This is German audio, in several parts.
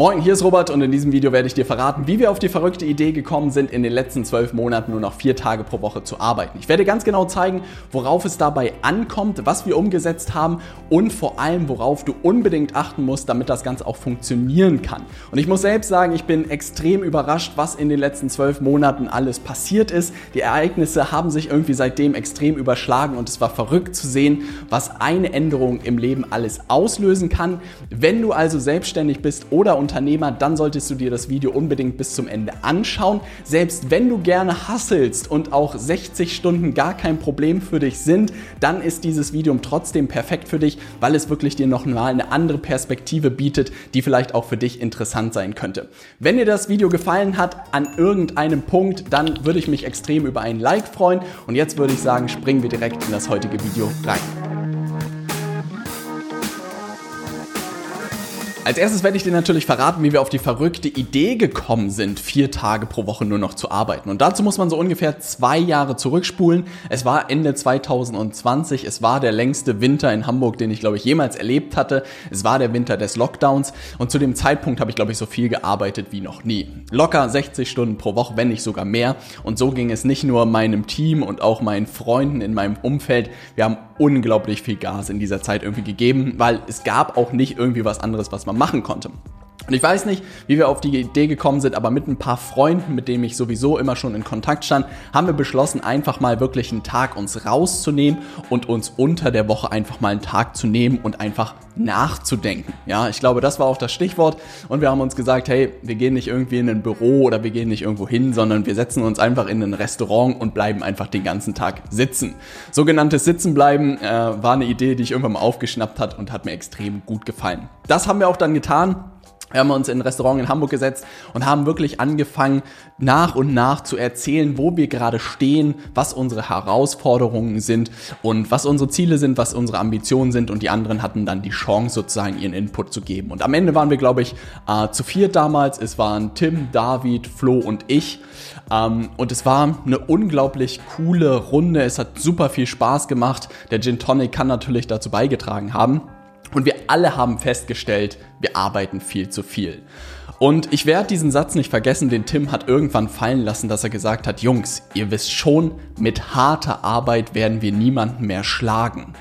Moin, hier ist Robert und in diesem Video werde ich dir verraten, wie wir auf die verrückte Idee gekommen sind, in den letzten zwölf Monaten nur noch vier Tage pro Woche zu arbeiten. Ich werde ganz genau zeigen, worauf es dabei ankommt, was wir umgesetzt haben und vor allem, worauf du unbedingt achten musst, damit das Ganze auch funktionieren kann. Und ich muss selbst sagen, ich bin extrem überrascht, was in den letzten zwölf Monaten alles passiert ist. Die Ereignisse haben sich irgendwie seitdem extrem überschlagen und es war verrückt zu sehen, was eine Änderung im Leben alles auslösen kann. Wenn du also selbstständig bist oder Unternehmer, dann solltest du dir das Video unbedingt bis zum Ende anschauen. Selbst wenn du gerne hasselst und auch 60 Stunden gar kein Problem für dich sind, dann ist dieses Video trotzdem perfekt für dich, weil es wirklich dir noch mal eine andere Perspektive bietet, die vielleicht auch für dich interessant sein könnte. Wenn dir das Video gefallen hat an irgendeinem Punkt, dann würde ich mich extrem über ein Like freuen. Und jetzt würde ich sagen, springen wir direkt in das heutige Video rein. Als erstes werde ich dir natürlich verraten, wie wir auf die verrückte Idee gekommen sind, vier Tage pro Woche nur noch zu arbeiten. Und dazu muss man so ungefähr zwei Jahre zurückspulen. Es war Ende 2020. Es war der längste Winter in Hamburg, den ich, glaube ich, jemals erlebt hatte. Es war der Winter des Lockdowns. Und zu dem Zeitpunkt habe ich, glaube ich, so viel gearbeitet wie noch nie. Locker 60 Stunden pro Woche, wenn nicht sogar mehr. Und so ging es nicht nur meinem Team und auch meinen Freunden in meinem Umfeld. Wir haben unglaublich viel Gas in dieser Zeit irgendwie gegeben, weil es gab auch nicht irgendwie was anderes, was man machen konnte. Und ich weiß nicht, wie wir auf die Idee gekommen sind, aber mit ein paar Freunden, mit denen ich sowieso immer schon in Kontakt stand, haben wir beschlossen, einfach mal wirklich einen Tag uns rauszunehmen und uns unter der Woche einfach mal einen Tag zu nehmen und einfach nachzudenken. Ja, ich glaube, das war auch das Stichwort. Und wir haben uns gesagt, hey, wir gehen nicht irgendwie in ein Büro oder wir gehen nicht irgendwo hin, sondern wir setzen uns einfach in ein Restaurant und bleiben einfach den ganzen Tag sitzen. Sogenanntes Sitzenbleiben äh, war eine Idee, die ich irgendwann mal aufgeschnappt hat und hat mir extrem gut gefallen. Das haben wir auch dann getan. Wir haben uns in ein Restaurant in Hamburg gesetzt und haben wirklich angefangen, nach und nach zu erzählen, wo wir gerade stehen, was unsere Herausforderungen sind und was unsere Ziele sind, was unsere Ambitionen sind. Und die anderen hatten dann die Chance, sozusagen ihren Input zu geben. Und am Ende waren wir, glaube ich, äh, zu viert damals. Es waren Tim, David, Flo und ich. Ähm, und es war eine unglaublich coole Runde. Es hat super viel Spaß gemacht. Der Gin Tonic kann natürlich dazu beigetragen haben. Und wir alle haben festgestellt, wir arbeiten viel zu viel. Und ich werde diesen Satz nicht vergessen, den Tim hat irgendwann fallen lassen, dass er gesagt hat, Jungs, ihr wisst schon, mit harter Arbeit werden wir niemanden mehr schlagen.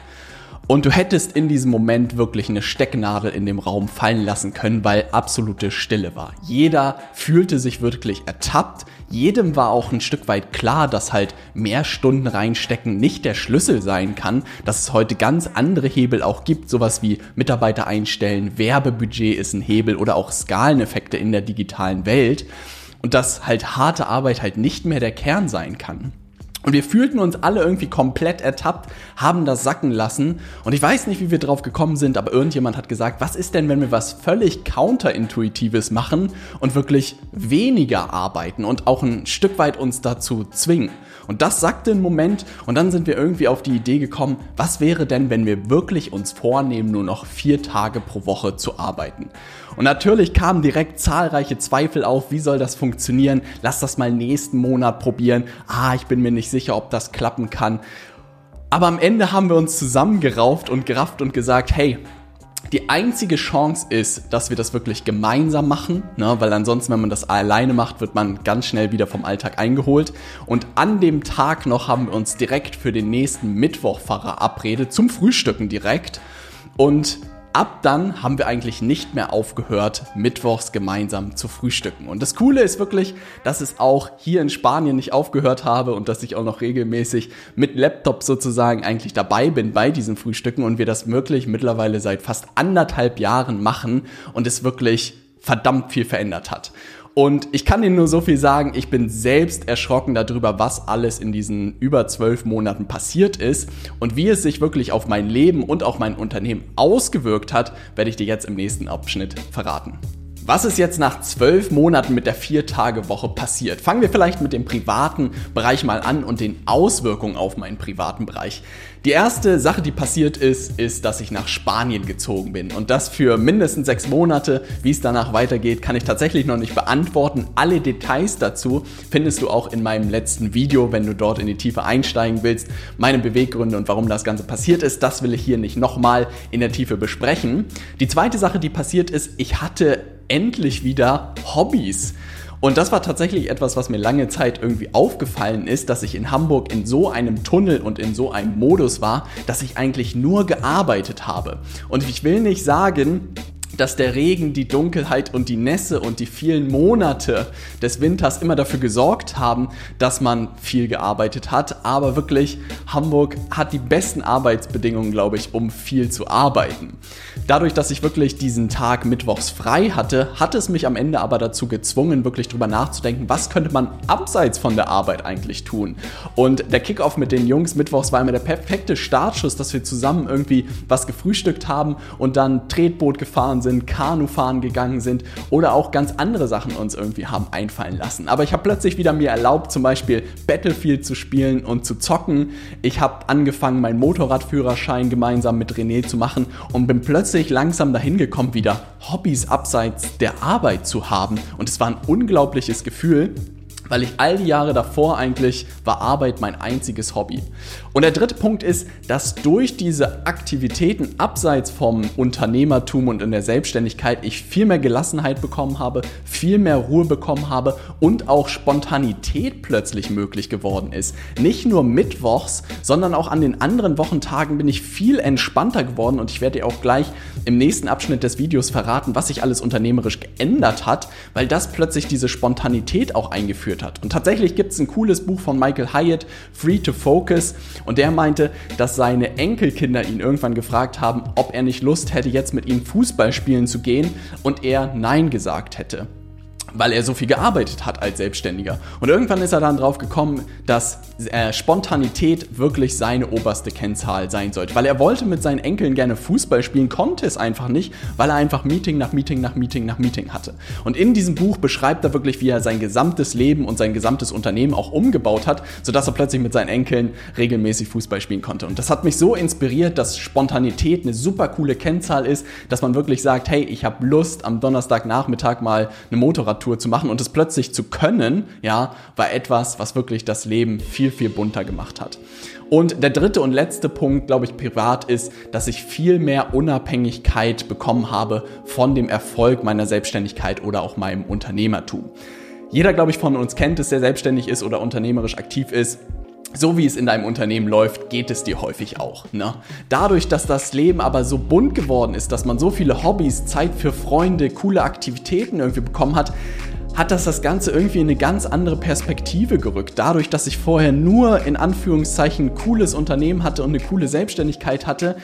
Und du hättest in diesem Moment wirklich eine Stecknadel in dem Raum fallen lassen können, weil absolute Stille war. Jeder fühlte sich wirklich ertappt. Jedem war auch ein Stück weit klar, dass halt mehr Stunden reinstecken nicht der Schlüssel sein kann, dass es heute ganz andere Hebel auch gibt, sowas wie Mitarbeiter einstellen, Werbebudget ist ein Hebel oder auch Skaleneffekte in der digitalen Welt. Und dass halt harte Arbeit halt nicht mehr der Kern sein kann. Und wir fühlten uns alle irgendwie komplett ertappt, haben das sacken lassen. Und ich weiß nicht, wie wir drauf gekommen sind, aber irgendjemand hat gesagt, was ist denn, wenn wir was völlig counterintuitives machen und wirklich weniger arbeiten und auch ein Stück weit uns dazu zwingen? Und das sagte einen Moment und dann sind wir irgendwie auf die Idee gekommen, was wäre denn, wenn wir wirklich uns vornehmen, nur noch vier Tage pro Woche zu arbeiten? Und natürlich kamen direkt zahlreiche Zweifel auf, wie soll das funktionieren? Lass das mal nächsten Monat probieren. Ah, ich bin mir nicht sicher, ob das klappen kann. Aber am Ende haben wir uns zusammengerauft und gerafft und gesagt, hey, die einzige Chance ist, dass wir das wirklich gemeinsam machen, ne? weil ansonsten, wenn man das alleine macht, wird man ganz schnell wieder vom Alltag eingeholt. Und an dem Tag noch haben wir uns direkt für den nächsten Mittwoch verabredet, zum Frühstücken direkt. Und ab dann haben wir eigentlich nicht mehr aufgehört, mittwochs gemeinsam zu frühstücken. Und das Coole ist wirklich, dass es auch hier in Spanien nicht aufgehört habe und dass ich auch noch regelmäßig mit Laptop sozusagen eigentlich dabei bin bei diesen Frühstücken und wir das wirklich mittlerweile seit fast anderthalb Jahren machen und es wirklich verdammt viel verändert hat. Und ich kann Ihnen nur so viel sagen, ich bin selbst erschrocken darüber, was alles in diesen über zwölf Monaten passiert ist und wie es sich wirklich auf mein Leben und auch mein Unternehmen ausgewirkt hat, werde ich dir jetzt im nächsten Abschnitt verraten. Was ist jetzt nach zwölf Monaten mit der Vier-Tage-Woche passiert? Fangen wir vielleicht mit dem privaten Bereich mal an und den Auswirkungen auf meinen privaten Bereich. Die erste Sache, die passiert ist, ist, dass ich nach Spanien gezogen bin. Und das für mindestens sechs Monate. Wie es danach weitergeht, kann ich tatsächlich noch nicht beantworten. Alle Details dazu findest du auch in meinem letzten Video, wenn du dort in die Tiefe einsteigen willst. Meine Beweggründe und warum das Ganze passiert ist, das will ich hier nicht nochmal in der Tiefe besprechen. Die zweite Sache, die passiert ist, ich hatte endlich wieder Hobbys. Und das war tatsächlich etwas, was mir lange Zeit irgendwie aufgefallen ist, dass ich in Hamburg in so einem Tunnel und in so einem Modus war, dass ich eigentlich nur gearbeitet habe. Und ich will nicht sagen, dass der Regen, die Dunkelheit und die Nässe und die vielen Monate des Winters immer dafür gesorgt haben, dass man viel gearbeitet hat. Aber wirklich, Hamburg hat die besten Arbeitsbedingungen, glaube ich, um viel zu arbeiten. Dadurch, dass ich wirklich diesen Tag mittwochs frei hatte, hat es mich am Ende aber dazu gezwungen, wirklich drüber nachzudenken, was könnte man abseits von der Arbeit eigentlich tun. Und der Kickoff mit den Jungs mittwochs war immer der perfekte Startschuss, dass wir zusammen irgendwie was gefrühstückt haben und dann Tretboot gefahren sind sind, Kanufahren gegangen sind oder auch ganz andere Sachen uns irgendwie haben einfallen lassen. Aber ich habe plötzlich wieder mir erlaubt, zum Beispiel Battlefield zu spielen und zu zocken. Ich habe angefangen, meinen Motorradführerschein gemeinsam mit René zu machen und bin plötzlich langsam dahin gekommen, wieder Hobbys abseits der Arbeit zu haben. Und es war ein unglaubliches Gefühl weil ich all die Jahre davor eigentlich war Arbeit mein einziges Hobby. Und der dritte Punkt ist, dass durch diese Aktivitäten abseits vom Unternehmertum und in der Selbstständigkeit ich viel mehr Gelassenheit bekommen habe, viel mehr Ruhe bekommen habe und auch Spontanität plötzlich möglich geworden ist. Nicht nur mittwochs, sondern auch an den anderen Wochentagen bin ich viel entspannter geworden und ich werde dir auch gleich im nächsten Abschnitt des Videos verraten, was sich alles unternehmerisch geändert hat, weil das plötzlich diese Spontanität auch eingeführt hat. Und tatsächlich gibt es ein cooles Buch von Michael Hyatt, Free to Focus, und der meinte, dass seine Enkelkinder ihn irgendwann gefragt haben, ob er nicht Lust hätte, jetzt mit ihnen Fußball spielen zu gehen und er Nein gesagt hätte weil er so viel gearbeitet hat als Selbstständiger. Und irgendwann ist er dann drauf gekommen, dass äh, Spontanität wirklich seine oberste Kennzahl sein sollte. Weil er wollte mit seinen Enkeln gerne Fußball spielen, konnte es einfach nicht, weil er einfach Meeting nach Meeting nach Meeting nach Meeting hatte. Und in diesem Buch beschreibt er wirklich, wie er sein gesamtes Leben und sein gesamtes Unternehmen auch umgebaut hat, sodass er plötzlich mit seinen Enkeln regelmäßig Fußball spielen konnte. Und das hat mich so inspiriert, dass Spontanität eine super coole Kennzahl ist, dass man wirklich sagt, hey, ich habe Lust, am Donnerstagnachmittag mal eine Motorrad Fahrradtour zu machen und es plötzlich zu können, ja, war etwas, was wirklich das Leben viel, viel bunter gemacht hat. Und der dritte und letzte Punkt, glaube ich, privat ist, dass ich viel mehr Unabhängigkeit bekommen habe von dem Erfolg meiner Selbstständigkeit oder auch meinem Unternehmertum. Jeder, glaube ich, von uns kennt es, der selbstständig ist oder unternehmerisch aktiv ist so wie es in deinem Unternehmen läuft, geht es dir häufig auch. Ne? Dadurch, dass das Leben aber so bunt geworden ist, dass man so viele Hobbys, Zeit für Freunde, coole Aktivitäten irgendwie bekommen hat, hat das das Ganze irgendwie in eine ganz andere Perspektive gerückt. Dadurch, dass ich vorher nur in Anführungszeichen cooles Unternehmen hatte und eine coole Selbstständigkeit hatte,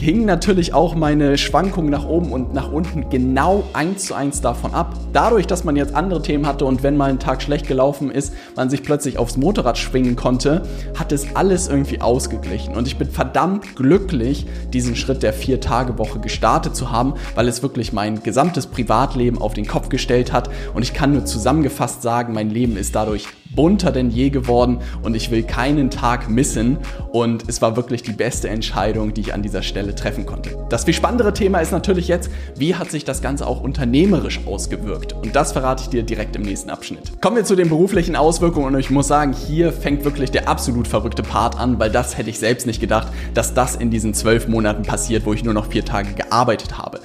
hingen natürlich auch meine Schwankungen nach oben und nach unten genau eins zu eins davon ab. Dadurch, dass man jetzt andere Themen hatte und wenn mal ein Tag schlecht gelaufen ist, man sich plötzlich aufs Motorrad schwingen konnte, hat es alles irgendwie ausgeglichen. Und ich bin verdammt glücklich, diesen Schritt der Vier-Tage-Woche gestartet zu haben, weil es wirklich mein gesamtes Privatleben auf den Kopf gestellt hat. Und ich kann nur zusammengefasst sagen, mein Leben ist dadurch bunter denn je geworden und ich will keinen Tag missen. Und es war wirklich die beste Entscheidung, die ich an dieser Stelle treffen konnte. Das viel spannendere Thema ist natürlich jetzt, wie hat sich das Ganze auch unternehmerisch ausgewirkt? Und das verrate ich dir direkt im nächsten Abschnitt. Kommen wir zu den beruflichen Auswirkungen und ich muss sagen, hier fängt wirklich der absolut verrückte Part an, weil das hätte ich selbst nicht gedacht, dass das in diesen zwölf Monaten passiert, wo ich nur noch vier Tage gearbeitet habe.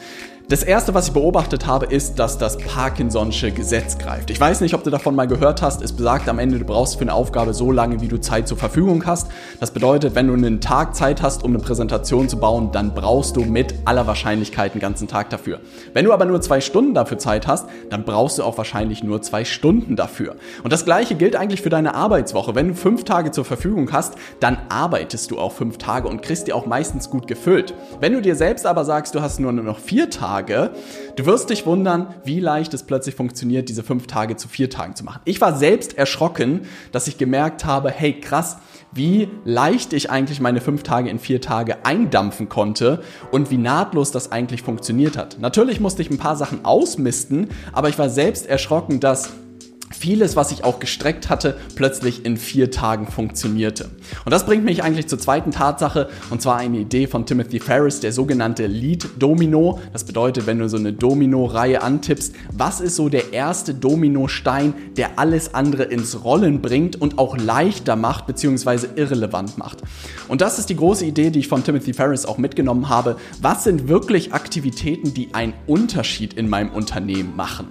Das erste, was ich beobachtet habe, ist, dass das Parkinson'sche Gesetz greift. Ich weiß nicht, ob du davon mal gehört hast. Es besagt am Ende, du brauchst für eine Aufgabe so lange, wie du Zeit zur Verfügung hast. Das bedeutet, wenn du einen Tag Zeit hast, um eine Präsentation zu bauen, dann brauchst du mit aller Wahrscheinlichkeit einen ganzen Tag dafür. Wenn du aber nur zwei Stunden dafür Zeit hast, dann brauchst du auch wahrscheinlich nur zwei Stunden dafür. Und das gleiche gilt eigentlich für deine Arbeitswoche. Wenn du fünf Tage zur Verfügung hast, dann arbeitest du auch fünf Tage und kriegst die auch meistens gut gefüllt. Wenn du dir selbst aber sagst, du hast nur noch vier Tage, Tage. Du wirst dich wundern, wie leicht es plötzlich funktioniert, diese fünf Tage zu vier Tagen zu machen. Ich war selbst erschrocken, dass ich gemerkt habe, hey krass, wie leicht ich eigentlich meine fünf Tage in vier Tage eindampfen konnte und wie nahtlos das eigentlich funktioniert hat. Natürlich musste ich ein paar Sachen ausmisten, aber ich war selbst erschrocken, dass vieles, was ich auch gestreckt hatte, plötzlich in vier Tagen funktionierte. Und das bringt mich eigentlich zur zweiten Tatsache, und zwar eine Idee von Timothy Ferris, der sogenannte Lead Domino. Das bedeutet, wenn du so eine Domino-Reihe antippst, was ist so der erste Dominostein, der alles andere ins Rollen bringt und auch leichter macht, beziehungsweise irrelevant macht. Und das ist die große Idee, die ich von Timothy Ferris auch mitgenommen habe. Was sind wirklich Aktivitäten, die einen Unterschied in meinem Unternehmen machen?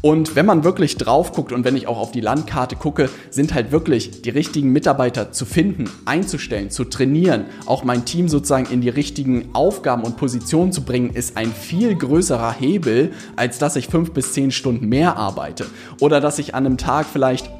Und wenn man wirklich drauf guckt und wenn ich auch auf die Landkarte gucke, sind halt wirklich die richtigen Mitarbeiter zu finden, einzustellen, zu trainieren, auch mein Team sozusagen in die richtigen Aufgaben und Positionen zu bringen, ist ein viel größerer Hebel, als dass ich fünf bis zehn Stunden mehr arbeite. Oder dass ich an einem Tag vielleicht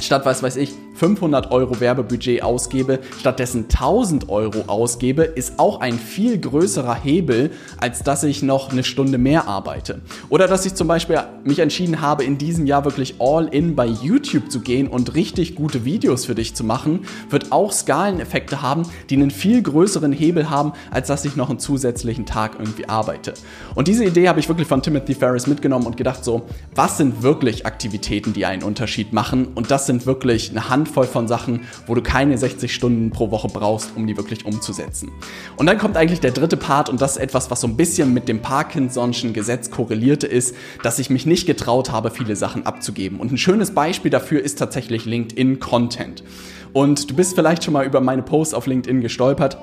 statt was weiß ich 500 Euro Werbebudget ausgebe, stattdessen 1000 Euro ausgebe, ist auch ein viel größerer Hebel, als dass ich noch eine Stunde mehr arbeite. Oder dass ich zum Beispiel mich entschieden habe, in diesem Jahr wirklich all in bei YouTube zu gehen und richtig gute Videos für dich zu machen, wird auch Skaleneffekte haben, die einen viel größeren Hebel haben, als dass ich noch einen zusätzlichen Tag irgendwie arbeite. Und diese Idee habe ich wirklich von Timothy Ferris mitgenommen und gedacht so, was sind wirklich Aktivitäten, die einen Unterschied machen? Und das sind wirklich eine Hand Handvoll von Sachen, wo du keine 60 Stunden pro Woche brauchst, um die wirklich umzusetzen. Und dann kommt eigentlich der dritte Part und das ist etwas, was so ein bisschen mit dem Parkinson'schen Gesetz korrelierte ist, dass ich mich nicht getraut habe, viele Sachen abzugeben. Und ein schönes Beispiel dafür ist tatsächlich LinkedIn Content. Und du bist vielleicht schon mal über meine Posts auf LinkedIn gestolpert.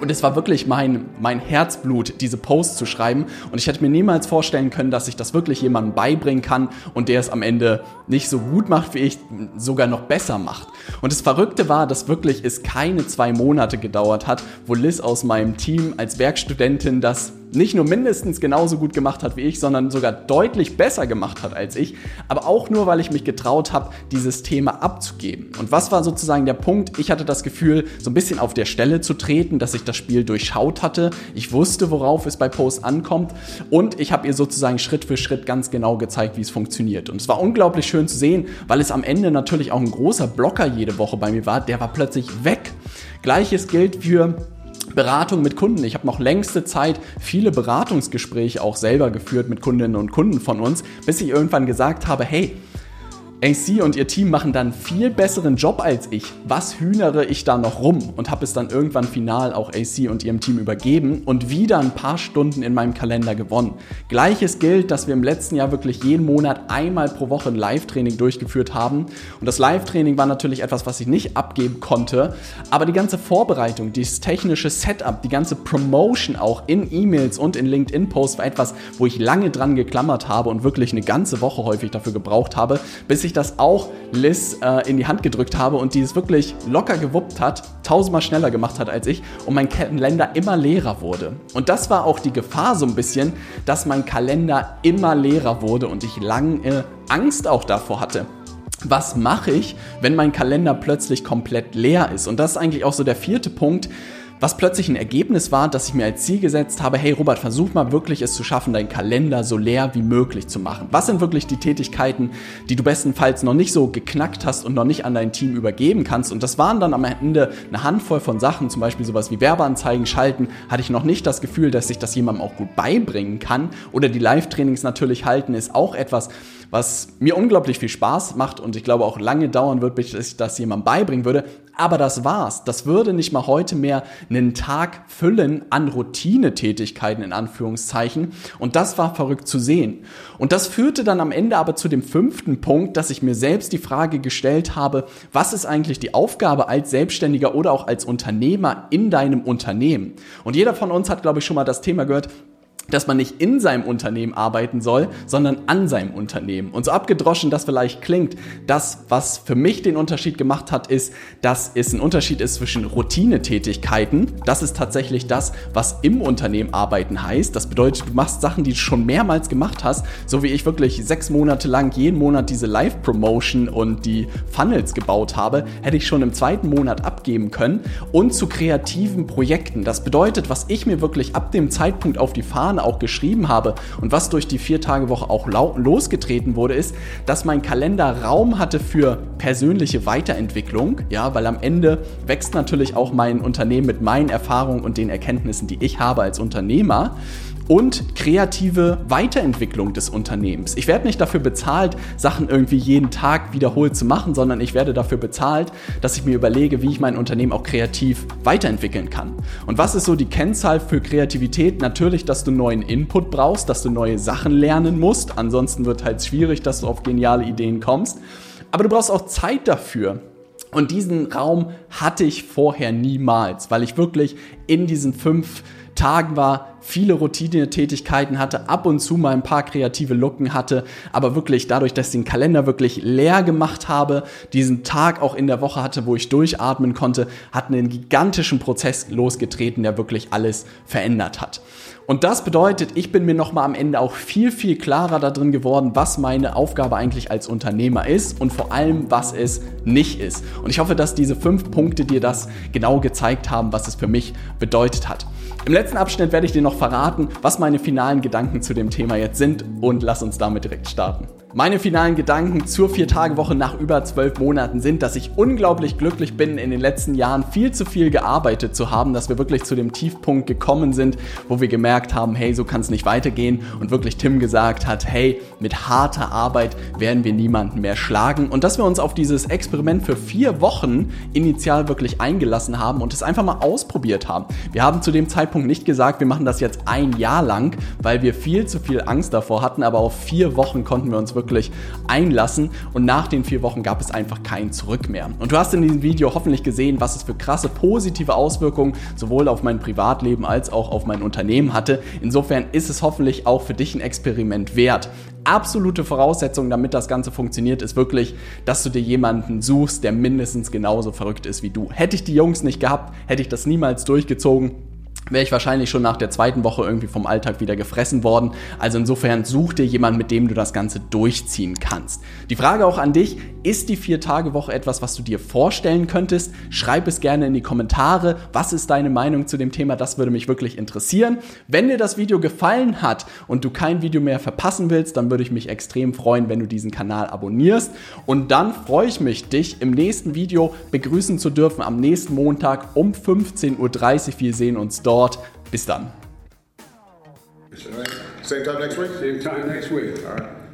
Und es war wirklich mein, mein Herzblut, diese Posts zu schreiben. Und ich hätte mir niemals vorstellen können, dass ich das wirklich jemandem beibringen kann und der es am Ende nicht so gut macht, wie ich, sogar noch besser macht. Und das Verrückte war, dass wirklich es keine zwei Monate gedauert hat, wo Liz aus meinem Team als Werkstudentin das nicht nur mindestens genauso gut gemacht hat wie ich, sondern sogar deutlich besser gemacht hat als ich, aber auch nur, weil ich mich getraut habe, dieses Thema abzugeben. Und was war sozusagen der Punkt? Ich hatte das Gefühl, so ein bisschen auf der Stelle zu treten, dass ich das Spiel durchschaut hatte. Ich wusste, worauf es bei Post ankommt und ich habe ihr sozusagen Schritt für Schritt ganz genau gezeigt, wie es funktioniert. Und es war unglaublich schön zu sehen, weil es am Ende natürlich auch ein großer Blocker jede Woche bei mir war, der war plötzlich weg. Gleiches gilt für Beratung mit Kunden. Ich habe noch längste Zeit viele Beratungsgespräche auch selber geführt mit Kundinnen und Kunden von uns, bis ich irgendwann gesagt habe, hey, AC und ihr Team machen dann viel besseren Job als ich. Was hühnere ich da noch rum? Und habe es dann irgendwann final auch AC und ihrem Team übergeben und wieder ein paar Stunden in meinem Kalender gewonnen. Gleiches gilt, dass wir im letzten Jahr wirklich jeden Monat einmal pro Woche ein Live-Training durchgeführt haben. Und das Live-Training war natürlich etwas, was ich nicht abgeben konnte. Aber die ganze Vorbereitung, dieses technische Setup, die ganze Promotion auch in E-Mails und in LinkedIn-Posts war etwas, wo ich lange dran geklammert habe und wirklich eine ganze Woche häufig dafür gebraucht habe, bis ich ich das auch Liz äh, in die Hand gedrückt habe und die es wirklich locker gewuppt hat, tausendmal schneller gemacht hat als ich und mein Kalender immer leerer wurde. Und das war auch die Gefahr so ein bisschen, dass mein Kalender immer leerer wurde und ich lange Angst auch davor hatte was mache ich, wenn mein Kalender plötzlich komplett leer ist? Und das ist eigentlich auch so der vierte Punkt, was plötzlich ein Ergebnis war, dass ich mir als Ziel gesetzt habe, hey Robert, versuch mal wirklich es zu schaffen, deinen Kalender so leer wie möglich zu machen. Was sind wirklich die Tätigkeiten, die du bestenfalls noch nicht so geknackt hast und noch nicht an dein Team übergeben kannst? Und das waren dann am Ende eine Handvoll von Sachen, zum Beispiel sowas wie Werbeanzeigen schalten, hatte ich noch nicht das Gefühl, dass ich das jemandem auch gut beibringen kann. Oder die Live-Trainings natürlich halten, ist auch etwas, was mir unglaublich viel Spaß macht und ich glaube auch lange dauern wird, bis ich das jemandem beibringen würde. Aber das war's. Das würde nicht mal heute mehr einen Tag füllen an Routinetätigkeiten in Anführungszeichen. Und das war verrückt zu sehen. Und das führte dann am Ende aber zu dem fünften Punkt, dass ich mir selbst die Frage gestellt habe, was ist eigentlich die Aufgabe als Selbstständiger oder auch als Unternehmer in deinem Unternehmen? Und jeder von uns hat, glaube ich, schon mal das Thema gehört, dass man nicht in seinem Unternehmen arbeiten soll, sondern an seinem Unternehmen. Und so abgedroschen das vielleicht klingt, das, was für mich den Unterschied gemacht hat, ist, dass es ein Unterschied ist zwischen Routinetätigkeiten. Das ist tatsächlich das, was im Unternehmen arbeiten heißt. Das bedeutet, du machst Sachen, die du schon mehrmals gemacht hast, so wie ich wirklich sechs Monate lang jeden Monat diese Live-Promotion und die Funnels gebaut habe, hätte ich schon im zweiten Monat abgeben können. Und zu kreativen Projekten. Das bedeutet, was ich mir wirklich ab dem Zeitpunkt auf die Fahne auch geschrieben habe und was durch die Vier-Tage-Woche auch losgetreten wurde, ist, dass mein Kalender Raum hatte für persönliche Weiterentwicklung, ja, weil am Ende wächst natürlich auch mein Unternehmen mit meinen Erfahrungen und den Erkenntnissen, die ich habe als Unternehmer. Und kreative Weiterentwicklung des Unternehmens. Ich werde nicht dafür bezahlt, Sachen irgendwie jeden Tag wiederholt zu machen, sondern ich werde dafür bezahlt, dass ich mir überlege, wie ich mein Unternehmen auch kreativ weiterentwickeln kann. Und was ist so die Kennzahl für Kreativität? Natürlich, dass du neuen Input brauchst, dass du neue Sachen lernen musst. Ansonsten wird halt schwierig, dass du auf geniale Ideen kommst. Aber du brauchst auch Zeit dafür. Und diesen Raum hatte ich vorher niemals, weil ich wirklich in diesen fünf Tagen war, viele Routinetätigkeiten hatte, ab und zu mal ein paar kreative Lücken hatte, aber wirklich dadurch, dass ich den Kalender wirklich leer gemacht habe, diesen Tag auch in der Woche hatte, wo ich durchatmen konnte, hat einen gigantischen Prozess losgetreten, der wirklich alles verändert hat. Und das bedeutet, ich bin mir nochmal am Ende auch viel, viel klarer darin geworden, was meine Aufgabe eigentlich als Unternehmer ist und vor allem, was es nicht ist. Und ich hoffe, dass diese fünf Punkte dir das genau gezeigt haben, was es für mich bedeutet hat. Im letzten Abschnitt werde ich dir noch verraten, was meine finalen Gedanken zu dem Thema jetzt sind und lass uns damit direkt starten. Meine finalen Gedanken zur Vier-Tage-Woche nach über zwölf Monaten sind, dass ich unglaublich glücklich bin, in den letzten Jahren viel zu viel gearbeitet zu haben, dass wir wirklich zu dem Tiefpunkt gekommen sind, wo wir gemerkt haben, hey, so kann es nicht weitergehen und wirklich Tim gesagt hat, hey, mit harter Arbeit werden wir niemanden mehr schlagen und dass wir uns auf dieses Experiment für vier Wochen initial wirklich eingelassen haben und es einfach mal ausprobiert haben. Wir haben zu dem Zeitpunkt nicht gesagt, wir machen das jetzt ein Jahr lang, weil wir viel zu viel Angst davor hatten, aber auf vier Wochen konnten wir uns wirklich wirklich einlassen und nach den vier Wochen gab es einfach kein Zurück mehr. Und du hast in diesem Video hoffentlich gesehen, was es für krasse positive Auswirkungen sowohl auf mein Privatleben als auch auf mein Unternehmen hatte. Insofern ist es hoffentlich auch für dich ein Experiment wert. Absolute Voraussetzung, damit das Ganze funktioniert, ist wirklich, dass du dir jemanden suchst, der mindestens genauso verrückt ist wie du. Hätte ich die Jungs nicht gehabt, hätte ich das niemals durchgezogen wäre ich wahrscheinlich schon nach der zweiten Woche irgendwie vom Alltag wieder gefressen worden. Also insofern such dir jemanden, mit dem du das Ganze durchziehen kannst. Die Frage auch an dich, ist die Vier-Tage-Woche etwas, was du dir vorstellen könntest? Schreib es gerne in die Kommentare. Was ist deine Meinung zu dem Thema? Das würde mich wirklich interessieren. Wenn dir das Video gefallen hat und du kein Video mehr verpassen willst, dann würde ich mich extrem freuen, wenn du diesen Kanal abonnierst. Und dann freue ich mich, dich im nächsten Video begrüßen zu dürfen am nächsten Montag um 15.30 Uhr. Wir sehen uns dort dort. Bis dann. Same time next week? Same time next week. All right.